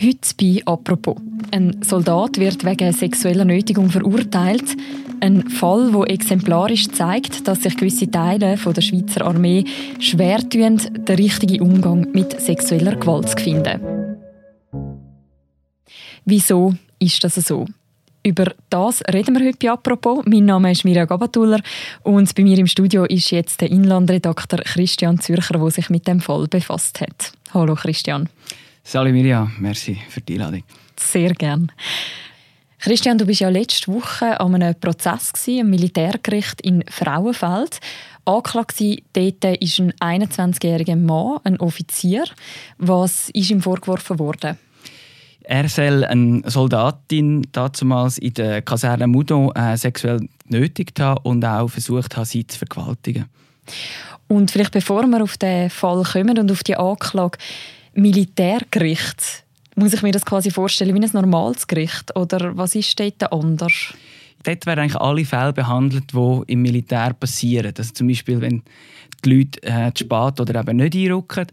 Heute bei «Apropos». Ein Soldat wird wegen sexueller Nötigung verurteilt. Ein Fall, der exemplarisch zeigt, dass sich gewisse Teile der Schweizer Armee schwer tun, den richtigen Umgang mit sexueller Gewalt zu finden. Wieso ist das so? Über das reden wir heute bei «Apropos». Mein Name ist Mirja Gabatuller und bei mir im Studio ist jetzt der Inlandredakteur Christian Zürcher, der sich mit dem Fall befasst hat. Hallo Christian. Salut Mirja, merci für die Einladung. Sehr gern. Christian, du bist ja letzte Woche an einem Prozess im Militärgericht in Frauenfeld. Angeklagt dort ist ein 21-jähriger Mann, ein Offizier. Was ist ihm vorgeworfen worden? Er soll eine Soldatin damals in der Kaserne Moudon äh, sexuell genötigt haben und auch versucht haben, sie zu vergewaltigen. Und vielleicht bevor wir auf den Fall kommen und auf die Anklage, Militärgericht. Muss ich mir das quasi vorstellen wie ein normales Gericht? Oder was ist dort anders? Dort werden eigentlich alle Fälle behandelt, die im Militär passieren. Also zum Beispiel, wenn die Leute äh, zu spät oder eben nicht einrücken.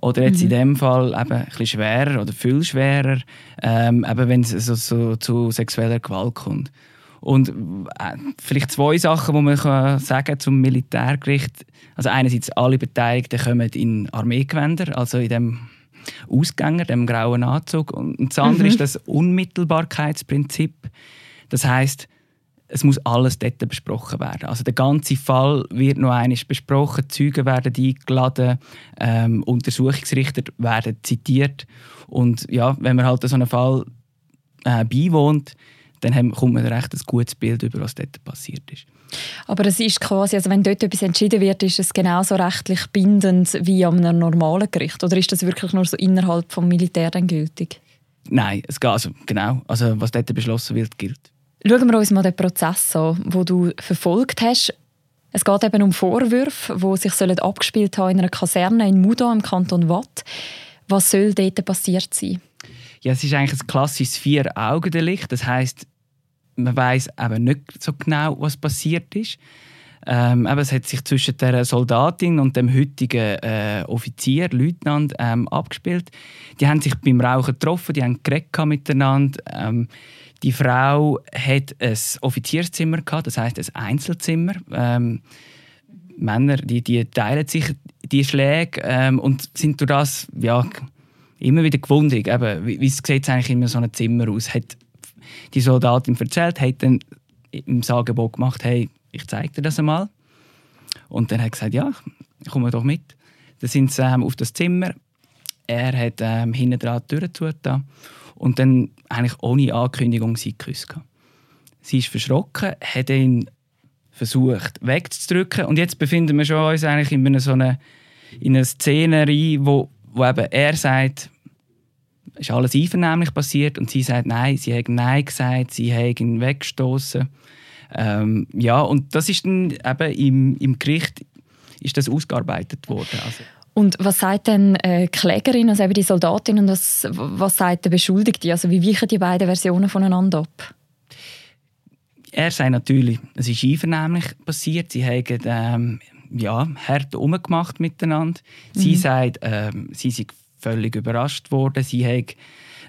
Oder jetzt mhm. in dem Fall eben ein bisschen schwerer oder viel schwerer, ähm, eben wenn es so, so, zu sexueller Gewalt kommt. Und äh, vielleicht zwei Sachen, die man kann sagen zum Militärgericht. Also einerseits alle Beteiligten kommen in Armeegewänder, also in dem Ausgänger, dem grauen Anzug. Und das andere mhm. ist das Unmittelbarkeitsprinzip. Das heißt, es muss alles dort besprochen werden. Also der ganze Fall wird noch einmal besprochen, Zeugen werden eingeladen, ähm, Untersuchungsrichter werden zitiert und ja, wenn man halt so einen Fall äh, beiwohnt, dann kommt man recht ein gutes Bild über was dort passiert ist. Aber es ist quasi, also wenn dort etwas entschieden wird, ist es genauso rechtlich bindend wie an einem normalen Gericht? Oder ist das wirklich nur so innerhalb des Militär dann gültig? Nein, es geht also genau. Also was dort beschlossen wird, gilt. Schauen wir uns mal den Prozess an, den du verfolgt hast. Es geht eben um Vorwürfe, die sich abgespielt haben in einer Kaserne in Muda im Kanton Watt. Was soll dort passiert sein? Ja, es ist eigentlich ein klassisches Vier-Augen-Delikt. Das heißt, man weiß eben nicht so genau, was passiert ist. Ähm, eben, es hat sich zwischen der Soldatin und dem heutigen äh, Offizier, Leutnant, ähm, abgespielt. Die haben sich beim Rauchen getroffen, die haben geredet miteinander. Ähm, die Frau hat ein Offizierszimmer gehabt, das heißt ein Einzelzimmer. Ähm, Männer, die, die teilen sich die Schläge ähm, und sind durch das ja, immer wieder gewundert. Eben, wie, wie sieht eigentlich immer so ein Zimmer aus? Hat die Soldatin erzählt, hat dann im Angebot gemacht, hey, ich zeige dir das einmal. Und dann hat er gesagt, ja, komm doch mit. Dann sind sie ähm, auf das Zimmer. Er hat ähm, hinten dran die Tür zugetan und dann eigentlich ohne Ankündigung sie geküsst. Sie ist verschrocken, hat ihn versucht wegzudrücken und jetzt befinden wir uns eigentlich in einer, so einer, in einer Szenerie, wo, wo eben er sagt, ist alles einvernehmlich passiert und sie sagt nein, sie hat nein gesagt, sie hat ihn weggestoßen. Ähm, ja, und das ist dann eben im, im Gericht ist das ausgearbeitet worden. Also. Und was sagt denn äh, die Klägerin, also eben die Soldatin, und was, was sagt der Beschuldigte? Also wie weichen die beiden Versionen voneinander ab? Er sagt natürlich, es ist einvernehmlich passiert. Sie haben ähm, ja, hart umgemacht miteinander. Sie mhm. sagt, ähm, sie sind völlig überrascht worden. Sie haben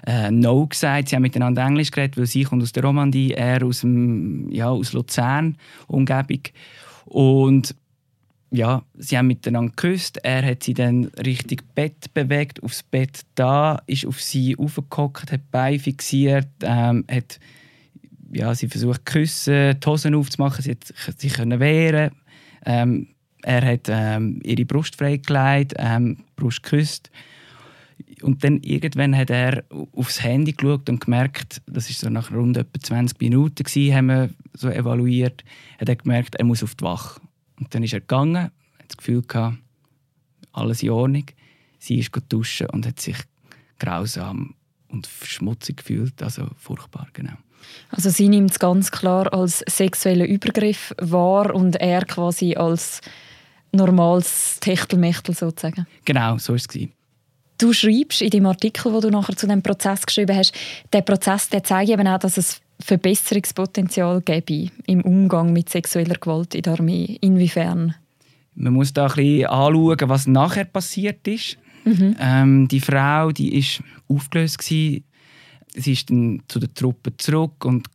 äh, No gesagt, sie haben miteinander Englisch geredet, weil sie kommt aus der Romandie, er aus, dem, ja, aus Luzern, Umgebung. Und ja, sie haben miteinander geküsst. Er hat sie dann Richtung Bett bewegt, aufs Bett da, ist auf sie aufgehockt, hat Beine fixiert, ähm, hat ja, sie versucht küssen, die Hosen aufzumachen, sie hat sich können wehren. Ähm, er hat ähm, ihre Brust freigelegt, ähm, Brust geküsst. Und dann irgendwann hat er aufs Handy geschaut und gemerkt, das ist so nach rund etwa 20 Minuten gewesen, haben wir so evaluiert, hat er gemerkt, er muss auf die Wache. Und dann ist er gegangen, hat das Gefühl gehabt, alles in Ordnung. Sie ist duschen und hat sich grausam und schmutzig gefühlt, also furchtbar, genau. Also sie nimmt es ganz klar als sexuellen Übergriff wahr und er quasi als normales Techtelmechtel sozusagen. Genau, so war es. Du schreibst in dem Artikel, wo du nachher zu dem Prozess geschrieben hast, der Prozess der zeigt eben auch, dass es Verbesserungspotenzial gäbe im Umgang mit sexueller Gewalt in der Armee. Inwiefern? Man muss da ein bisschen anschauen, was nachher passiert ist. Mhm. Ähm, die Frau, die ist aufgelöst gewesen. Sie ist dann zu der Truppe zurück und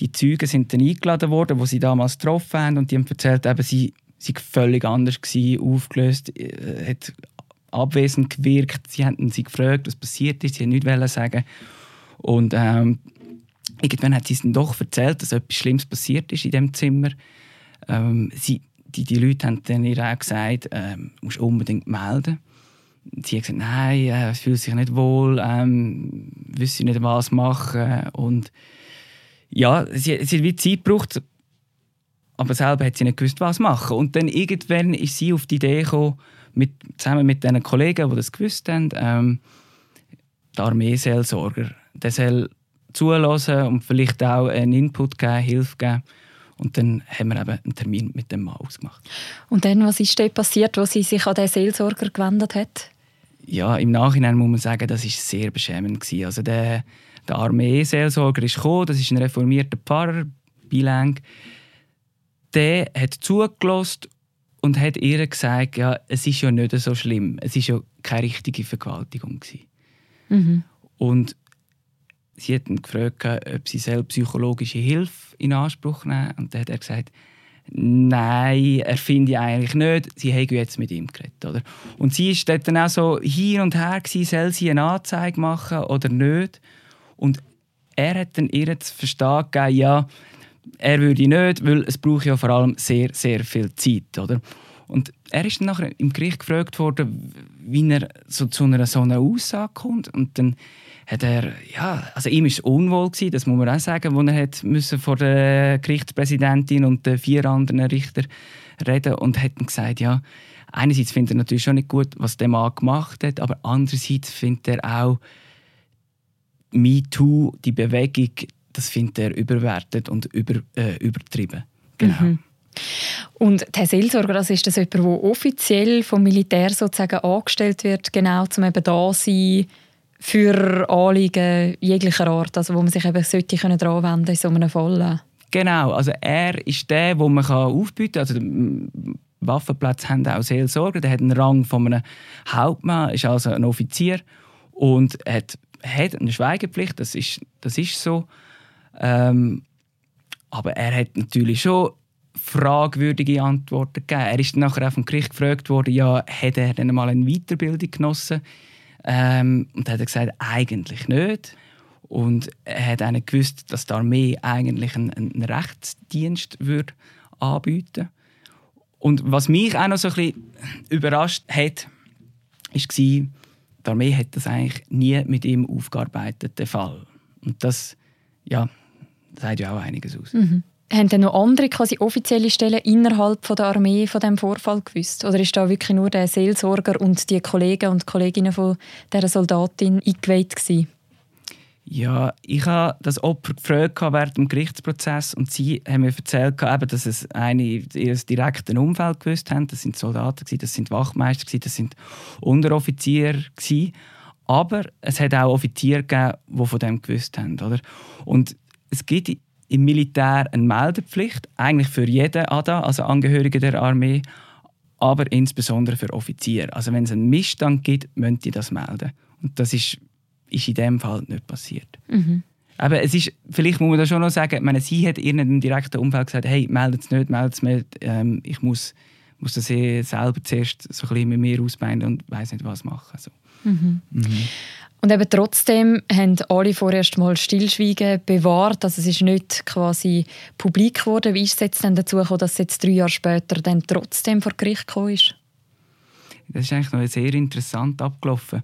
die Zeugen sind dann eingeladen worden, wo sie damals getroffen haben und die haben erzählt, eben, sie sie völlig anders gewesen, aufgelöst, äh, hat abwesend gewirkt. Sie haben sie gefragt, was passiert ist. Sie wollten nichts sagen. Und ähm, irgendwann hat sie es dann doch erzählt, dass etwas Schlimmes passiert ist in dem Zimmer. Ähm, sie, die, die Leute haben dann ihr auch gesagt, ähm, musst unbedingt melden. Sie hat gesagt, nein, äh, fühlt sich nicht wohl, ähm, wüsste nicht, was machen. Und ja, sie, sie hat wie Zeit gebraucht, aber selber hat sie nicht gewusst, was machen. Und dann irgendwann ist sie auf die Idee gekommen, mit, zusammen mit den Kollegen, die das gewusst haben, ähm, der Armeeseelsorger, der soll zulassen und vielleicht auch einen Input geben, Hilfe geben. Und dann haben wir eben einen Termin mit dem Mann ausgemacht. Und dann, was ist dort passiert, wo sie sich an den Seelsorger gewendet hat? Ja, im Nachhinein muss man sagen, das war sehr beschämend. Gewesen. Also der, der Armeeseelsorger ist gekommen, das ist ein reformierter Pfarrer, Bilang der hat zugelassen und hat ihr gesagt, ja, es ist ja nicht so schlimm. Es ist ja keine richtige Vergewaltigung. Mhm. Und sie hat ihn gefragt, ob sie selbst psychologische Hilfe in Anspruch nehmen. Und dann hat er gesagt, nein, er finde ich eigentlich nicht. Sie haben jetzt mit ihm geredet. Oder? Und sie war dann auch so hin und her, gewesen, soll sie eine Anzeige machen oder nicht. Und er hat dann ihr zu verstehen gegeben, ja, er würde nicht, weil es braucht ja vor allem sehr, sehr viel Zeit, oder? Und er ist dann nachher im Gericht gefragt worden, wie er so zu einer so einer Aussage kommt. Und dann hat er, ja, also ihm ist unwohl gewesen, das muss man auch sagen, wo er hat müssen vor der Gerichtspräsidentin und den vier anderen Richter reden und hat dann gesagt, ja, einerseits findet er natürlich schon nicht gut, was der Mann gemacht hat, aber andererseits findet er auch MeToo, die Bewegung, das findet er überwertet und über, äh, übertrieben. Genau. Mhm. Und der Seelsorger, das ist das jemand, der offiziell vom Militär sozusagen angestellt wird, genau zum eben da sein für Anliegen jeglicher Art, also wo man sich eben sollte können dran wenden in so einem Fall. Genau, also er ist der, wo man aufbieten kann. Also Waffenplätze haben auch Seelsorger, der hat einen Rang von einem Hauptmann, ist also ein Offizier und hat, hat eine Schweigepflicht, das ist, das ist so. Ähm, aber er hat natürlich schon fragwürdige Antworten gegeben. Er ist nachher auch vom Gericht gefragt worden, ja, hat er denn mal eine Weiterbildung genossen? Ähm, und hat er gesagt, eigentlich nicht. Und er hat auch nicht gewusst, dass die Armee eigentlich einen, einen Rechtsdienst würde anbieten Und was mich auch noch so ein bisschen überrascht hat, war, die Armee hat das eigentlich nie mit ihm aufgearbeitet, den Fall. Und das, ja, sagt ja auch einiges aus. Mhm. Haben denn noch andere quasi offizielle Stellen innerhalb von der Armee von dem Vorfall gewusst? Oder ist da wirklich nur der Seelsorger und die Kollegen und Kolleginnen von dieser Soldatin eingeweiht gewesen? Ja, ich habe das Opfer gefragt während dem Gerichtsprozess und sie haben mir erzählt, dass es eine ihr direkten Umfeld gewusst haben. Das sind Soldaten, das sind Wachmeister, das sind Unteroffiziere. Aber es hat auch Offiziere gegeben, die von dem gewusst haben. Oder? Und es gibt im Militär eine Meldepflicht, eigentlich für jeden ADA, also Angehörige der Armee, aber insbesondere für Offiziere. Also wenn es einen Missstand gibt, müssen die das melden. Und das ist, ist in dem Fall nicht passiert. Mhm. Aber es ist, vielleicht muss man da schon noch sagen, meine, sie hat ihr im direkten Umfeld gesagt, hey, meldet es nicht, meldet es nicht, ähm, ich muss, muss das eh selber zuerst so ein bisschen mit mir ausbeinen und weiß nicht, was machen. So. Mhm. Mhm. Und eben trotzdem haben alle vorerst mal Stillschweigen bewahrt. Also es ist nicht quasi publik geworden. Wie ist es jetzt denn dazu gekommen, dass es jetzt drei Jahre später dann trotzdem vor Gericht gekommen ist? Das ist eigentlich noch sehr interessant abgelaufen.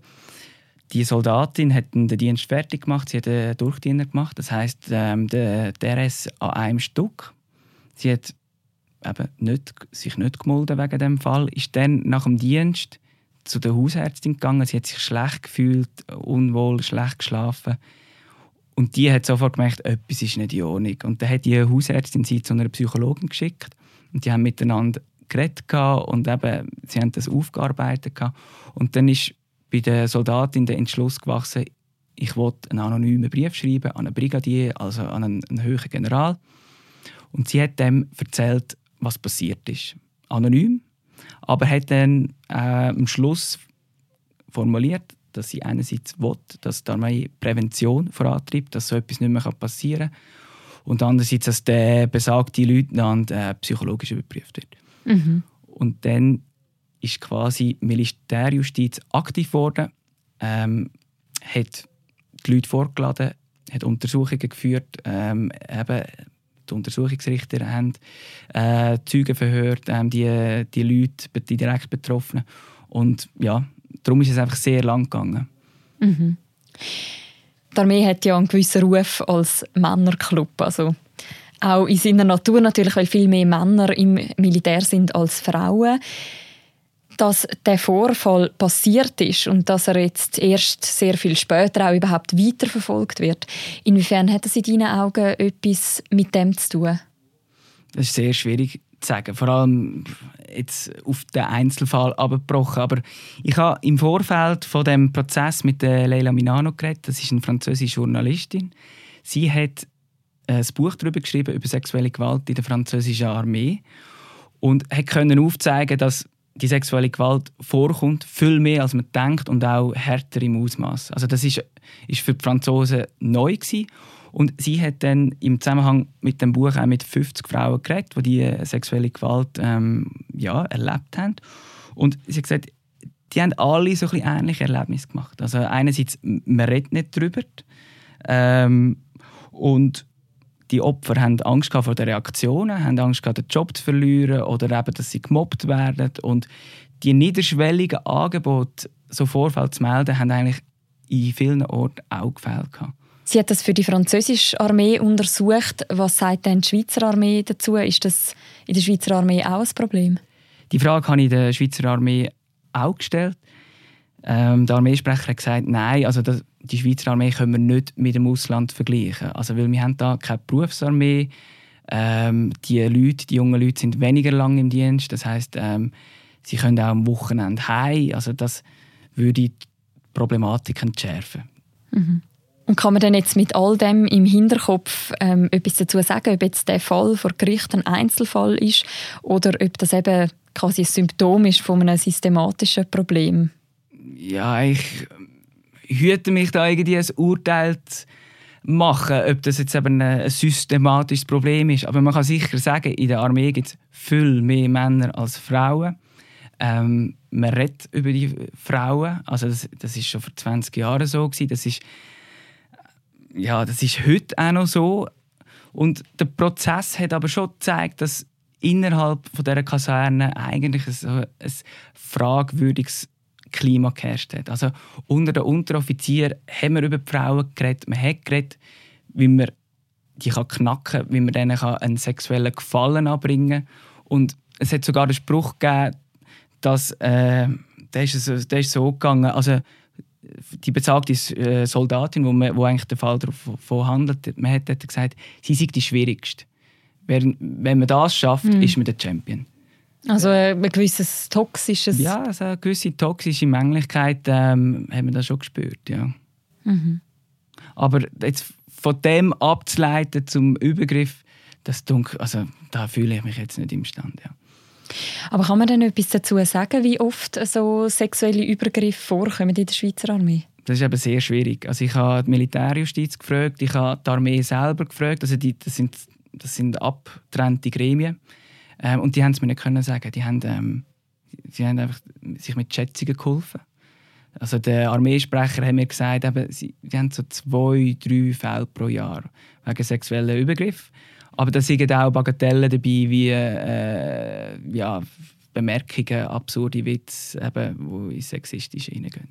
Die Soldatin hat den Dienst fertig gemacht, sie hat einen Durchdiener gemacht. Das heißt, ähm, der DRS an einem Stück. Sie hat eben nicht, sich nicht gemolden wegen dem Fall. Ist dann nach dem Dienst zu der Hausärztin gegangen. Sie hat sich schlecht gefühlt, unwohl, schlecht geschlafen. Und die hat sofort gemerkt, etwas ist nicht in Ordnung. Und dann hat die Hausärztin sie zu einer Psychologin geschickt. Und die haben miteinander geredet und eben, sie haben das aufgearbeitet. Und dann ist bei der Soldatin der Entschluss gewachsen, ich wollte einen anonymen Brief schreiben an einen Brigadier, also an einen, einen höheren General. Und sie hat dem erzählt, was passiert ist. Anonym, aber hat dann äh, am Schluss formuliert, dass sie einerseits will, dass die Armee Prävention vorantreibt, dass so etwas nicht mehr passieren kann. Und andererseits, dass der besagte Leutnant äh, psychologisch überprüft wird. Mhm. Und dann ist quasi Militärjustiz aktiv geworden, ähm, hat die Leute vorgeladen, hat Untersuchungen geführt, ähm, eben die Untersuchungsrichter haben äh, Zeugen verhört, ähm, die, die Leute, die direkt Betroffenen. Und ja, darum ist es einfach sehr lang gegangen. Mhm. Die Armee hat ja einen gewissen Ruf als Männerclub. Also auch in seiner Natur natürlich, weil viel mehr Männer im Militär sind als Frauen dass der Vorfall passiert ist und dass er jetzt erst sehr viel später auch überhaupt weiterverfolgt wird. Inwiefern hat das in deinen Augen etwas mit dem zu tun? Das ist sehr schwierig zu sagen. Vor allem jetzt auf den Einzelfall abgebrochen. Aber ich habe im Vorfeld von dem Prozess mit Leila Minano geredet. Das ist eine französische Journalistin. Sie hat ein Buch darüber geschrieben über sexuelle Gewalt in der französischen Armee und hat können aufzeigen, dass die sexuelle Gewalt vorkommt, viel mehr als man denkt und auch härter im Ausmaß. Also das ist, ist für die Franzosen neu gewesen. und sie hat dann im Zusammenhang mit dem Buch auch mit 50 Frauen geredet, die sexuelle Gewalt ähm, ja, erlebt haben und sie hat gesagt, die haben alle so ein ähnliche Erlebnisse gemacht. Also einerseits man redet nicht darüber ähm, und die Opfer haben Angst vor den Reaktionen, haben Angst gehabt, den Job zu verlieren oder eben, dass sie gemobbt werden. Und die niederschwelligen Angebote, so Vorfälle zu melden, haben eigentlich in vielen Orten auch gefehlt. Sie hat das für die französische Armee untersucht. Was sagt denn die Schweizer Armee dazu? Ist das in der Schweizer Armee auch ein Problem? Die Frage habe ich der Schweizer Armee auch gestellt. Ähm, der Armeesprecher hat gesagt, nein, also das, die Schweizer Armee können wir nicht mit dem Ausland vergleichen. Also, weil wir haben da keine Berufsarmee. Ähm, die Leute, die jungen Leute sind weniger lang im Dienst. Das heißt, ähm, sie können auch am Wochenende heim. Also das würde die Problematik entschärfen. Mhm. Und kann man denn jetzt mit all dem im Hinterkopf ähm, etwas dazu sagen, ob jetzt der Fall vor Gericht ein Einzelfall ist oder ob das eben quasi ein Symptom ist von einem systematischen Problem? ja, ich hüte mich da irgendwie ein Urteil zu machen, ob das jetzt eben ein systematisches Problem ist. Aber man kann sicher sagen, in der Armee gibt es viel mehr Männer als Frauen. Ähm, man redet über die Frauen. Also das, das ist schon vor 20 Jahren so gewesen. Das ist ja, das ist heute auch noch so. Und der Prozess hat aber schon gezeigt, dass innerhalb von dieser Kaserne eigentlich ein, ein fragwürdiges Klima geherrscht hat. Also unter den Unteroffizieren haben wir über die Frauen geredet. Man hat geredet, wie man die kann knacken kann, wie man denen einen sexuellen Gefallen anbringen kann. Und es hat sogar einen Spruch gegeben, dass äh, der, ist so, der ist so gegangen, also die bezahlte äh, Soldatin, wo, man, wo eigentlich der Fall davon handelt, man hat gesagt, sie sei die schwierigste. Wenn, wenn man das schafft, mm. ist man der Champion. Also ein gewisses toxisches... Ja, also eine gewisse toxische Männlichkeit ähm, haben wir da schon gespürt, ja. Mhm. Aber jetzt von dem abzuleiten zum Übergriff, das dunkel, also da fühle ich mich jetzt nicht imstande, ja. Aber kann man denn etwas dazu sagen, wie oft so sexuelle Übergriffe vorkommen in der Schweizer Armee? Das ist eben sehr schwierig. Also ich habe die Militärjustiz gefragt, ich habe die Armee selber gefragt. Also die, das, sind, das sind abgetrennte Gremien. Ähm, und die haben es mir nicht können sagen. Die haben, ähm, die haben einfach sich mit Schätzungen geholfen. Also der Armeesprecher hat mir gesagt, eben, sie, die haben so zwei, drei Fälle pro Jahr wegen sexueller Übergriff. Aber da sind auch Bagatellen dabei, wie äh, ja, Bemerkungen, absurde Witze, die in sexistisch hineingehen.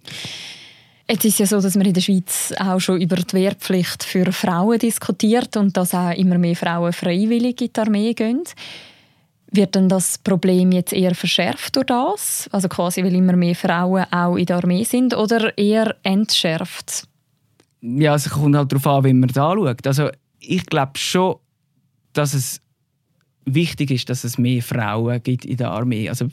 Es ist ja so, dass man in der Schweiz auch schon über die Wehrpflicht für Frauen diskutiert und dass auch immer mehr Frauen freiwillig in die Armee gehen. Wird denn das Problem jetzt eher verschärft durch das? Also quasi, weil immer mehr Frauen auch in der Armee sind oder eher entschärft? Ja, es kommt halt darauf an, wie man es anschaut. Also ich glaube schon, dass es wichtig ist, dass es mehr Frauen gibt in der Armee. Also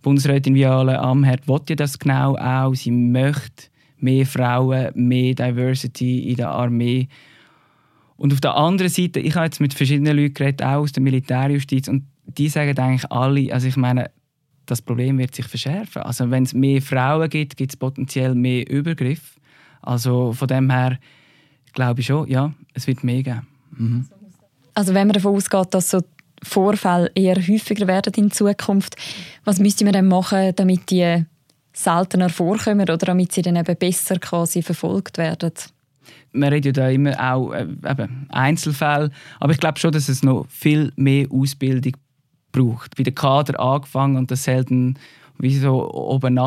Bundesrätin Viola Amherd will ja das genau auch. Sie möchte mehr Frauen, mehr Diversity in der Armee. Und auf der anderen Seite, ich habe jetzt mit verschiedenen Leuten geredet, auch aus der Militärjustiz, und die sagen eigentlich alle, also ich meine, das Problem wird sich verschärfen. Also wenn es mehr Frauen gibt, gibt es potenziell mehr Übergriff. Also von dem her glaube ich schon, ja, es wird mehr geben. Mhm. Also wenn man davon ausgeht, dass so Vorfälle eher häufiger werden in Zukunft, was müsste man dann machen, damit die seltener vorkommen oder damit sie dann eben besser quasi verfolgt werden? Man redet ja da immer auch äh, eben Einzelfälle, aber ich glaube schon, dass es noch viel mehr Ausbildung braucht. Bei den Kader angefangen und das selten wie so oben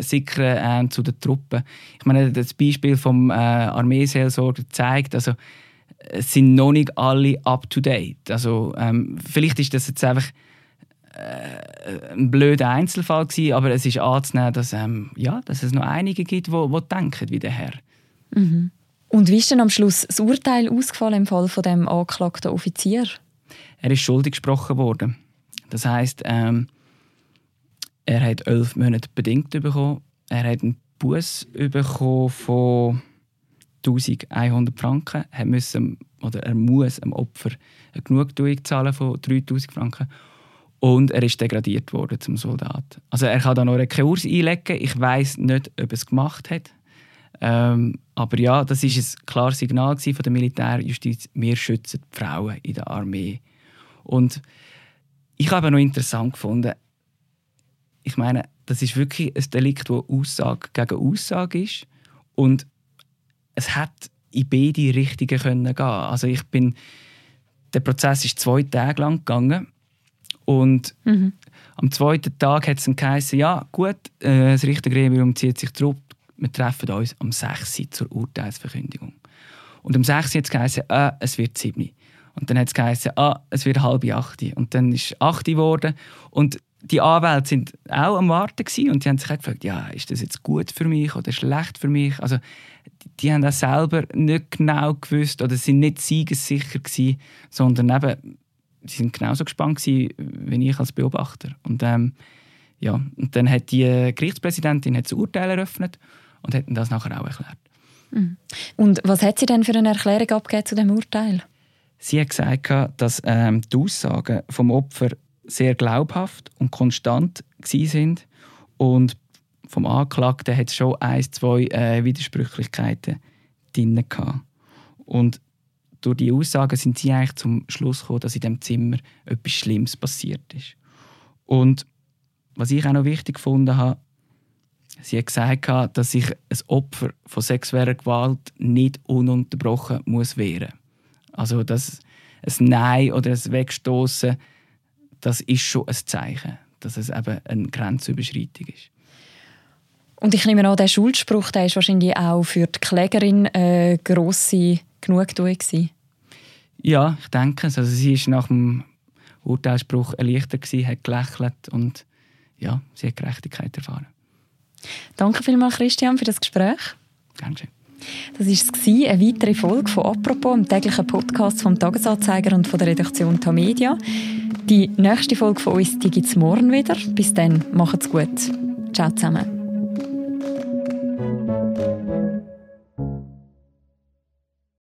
sickern äh, zu den Truppen. Ich meine, das Beispiel vom äh, Armeeseelsorger zeigt, also es sind noch nicht alle up to date. Also ähm, vielleicht ist das jetzt einfach äh, ein blöder Einzelfall gewesen, aber es ist anzunehmen, dass, ähm, ja, dass es noch einige gibt, die, die denken wie der Herr. Mhm. Und wie ist denn am Schluss das Urteil ausgefallen im Fall von dem angeklagten Offizier? Er ist schuldig gesprochen worden. Das heißt, ähm, er hat elf Monate bedingt bekommen. Er hat einen Bus bekommen von 1100 Franken. Er, müssen, oder er muss dem Opfer eine Genugtuung zahlen von 3000 Franken. Und er ist degradiert worden zum Soldat. Also er kann da noch einen Kurs einlegen. Ich weiß nicht, ob er es gemacht hat. Ähm, aber ja, das ist ein klares Signal von der Militärjustiz. Wir schützen die Frauen in der Armee. Und ich habe noch interessant gefunden, ich meine, das ist wirklich ein Delikt, das Aussage gegen Aussage ist. Und es hat in beide Richtungen können gehen. Also ich bin, der Prozess ist zwei Tage lang gegangen und mhm. am zweiten Tag hat es dann geheißen, ja gut, äh, das Richtergremium zieht sich zurück, wir treffen uns am 6. zur Urteilsverkündigung. Und am 6. hat es geheißen, äh, es wird 7. Und dann hat es geheißen, ah, es wird halb acht. Und dann ist acht geworden. Und die Anwälte sind auch am Warten und die haben sich auch gefragt, ja, ist das jetzt gut für mich oder schlecht für mich? Also die, die haben auch selber nicht genau gewusst oder sind nicht siegessicher gewesen, sondern eben, sie sind genauso gespannt gewesen, wie ich als Beobachter. Und ähm, ja, und dann hat die Gerichtspräsidentin hat das Urteil eröffnet und hat das nachher auch erklärt. Mhm. Und was hat sie denn für eine Erklärung abgegeben zu dem Urteil? Sie hat gesagt, dass ähm, die Aussagen vom Opfer sehr glaubhaft und konstant sind und vom Anklagten hat es schon ein, zwei äh, Widersprüchlichkeiten drin gehabt. Und durch die Aussagen sind sie eigentlich zum Schluss gekommen, dass in dem Zimmer etwas Schlimmes passiert ist. Und was ich auch noch wichtig gefunden habe, sie hat gesagt, dass sich ein Opfer von sexueller Gewalt nicht ununterbrochen muss wehren. Also dass ein Nein oder ein Wegstoßen das ist schon ein Zeichen, dass es eben eine Grenzüberschreitung ist. Und ich nehme an, der Schuldspruch der ist wahrscheinlich auch für die Klägerin eine grosse Genugtuung gewesen. Ja, ich denke es. Also sie ist nach dem Urteilsspruch erleichtert gewesen, hat gelächelt und ja, sie hat Gerechtigkeit erfahren. Danke vielmals, Christian, für das Gespräch. Gerne schön. Das war eine weitere Folge von «Apropos», dem täglichen Podcast vom «Tagesanzeiger» und von der Redaktion Tamedia. Die nächste Folge von uns gibt es morgen wieder. Bis dann, macht's gut. Ciao zusammen.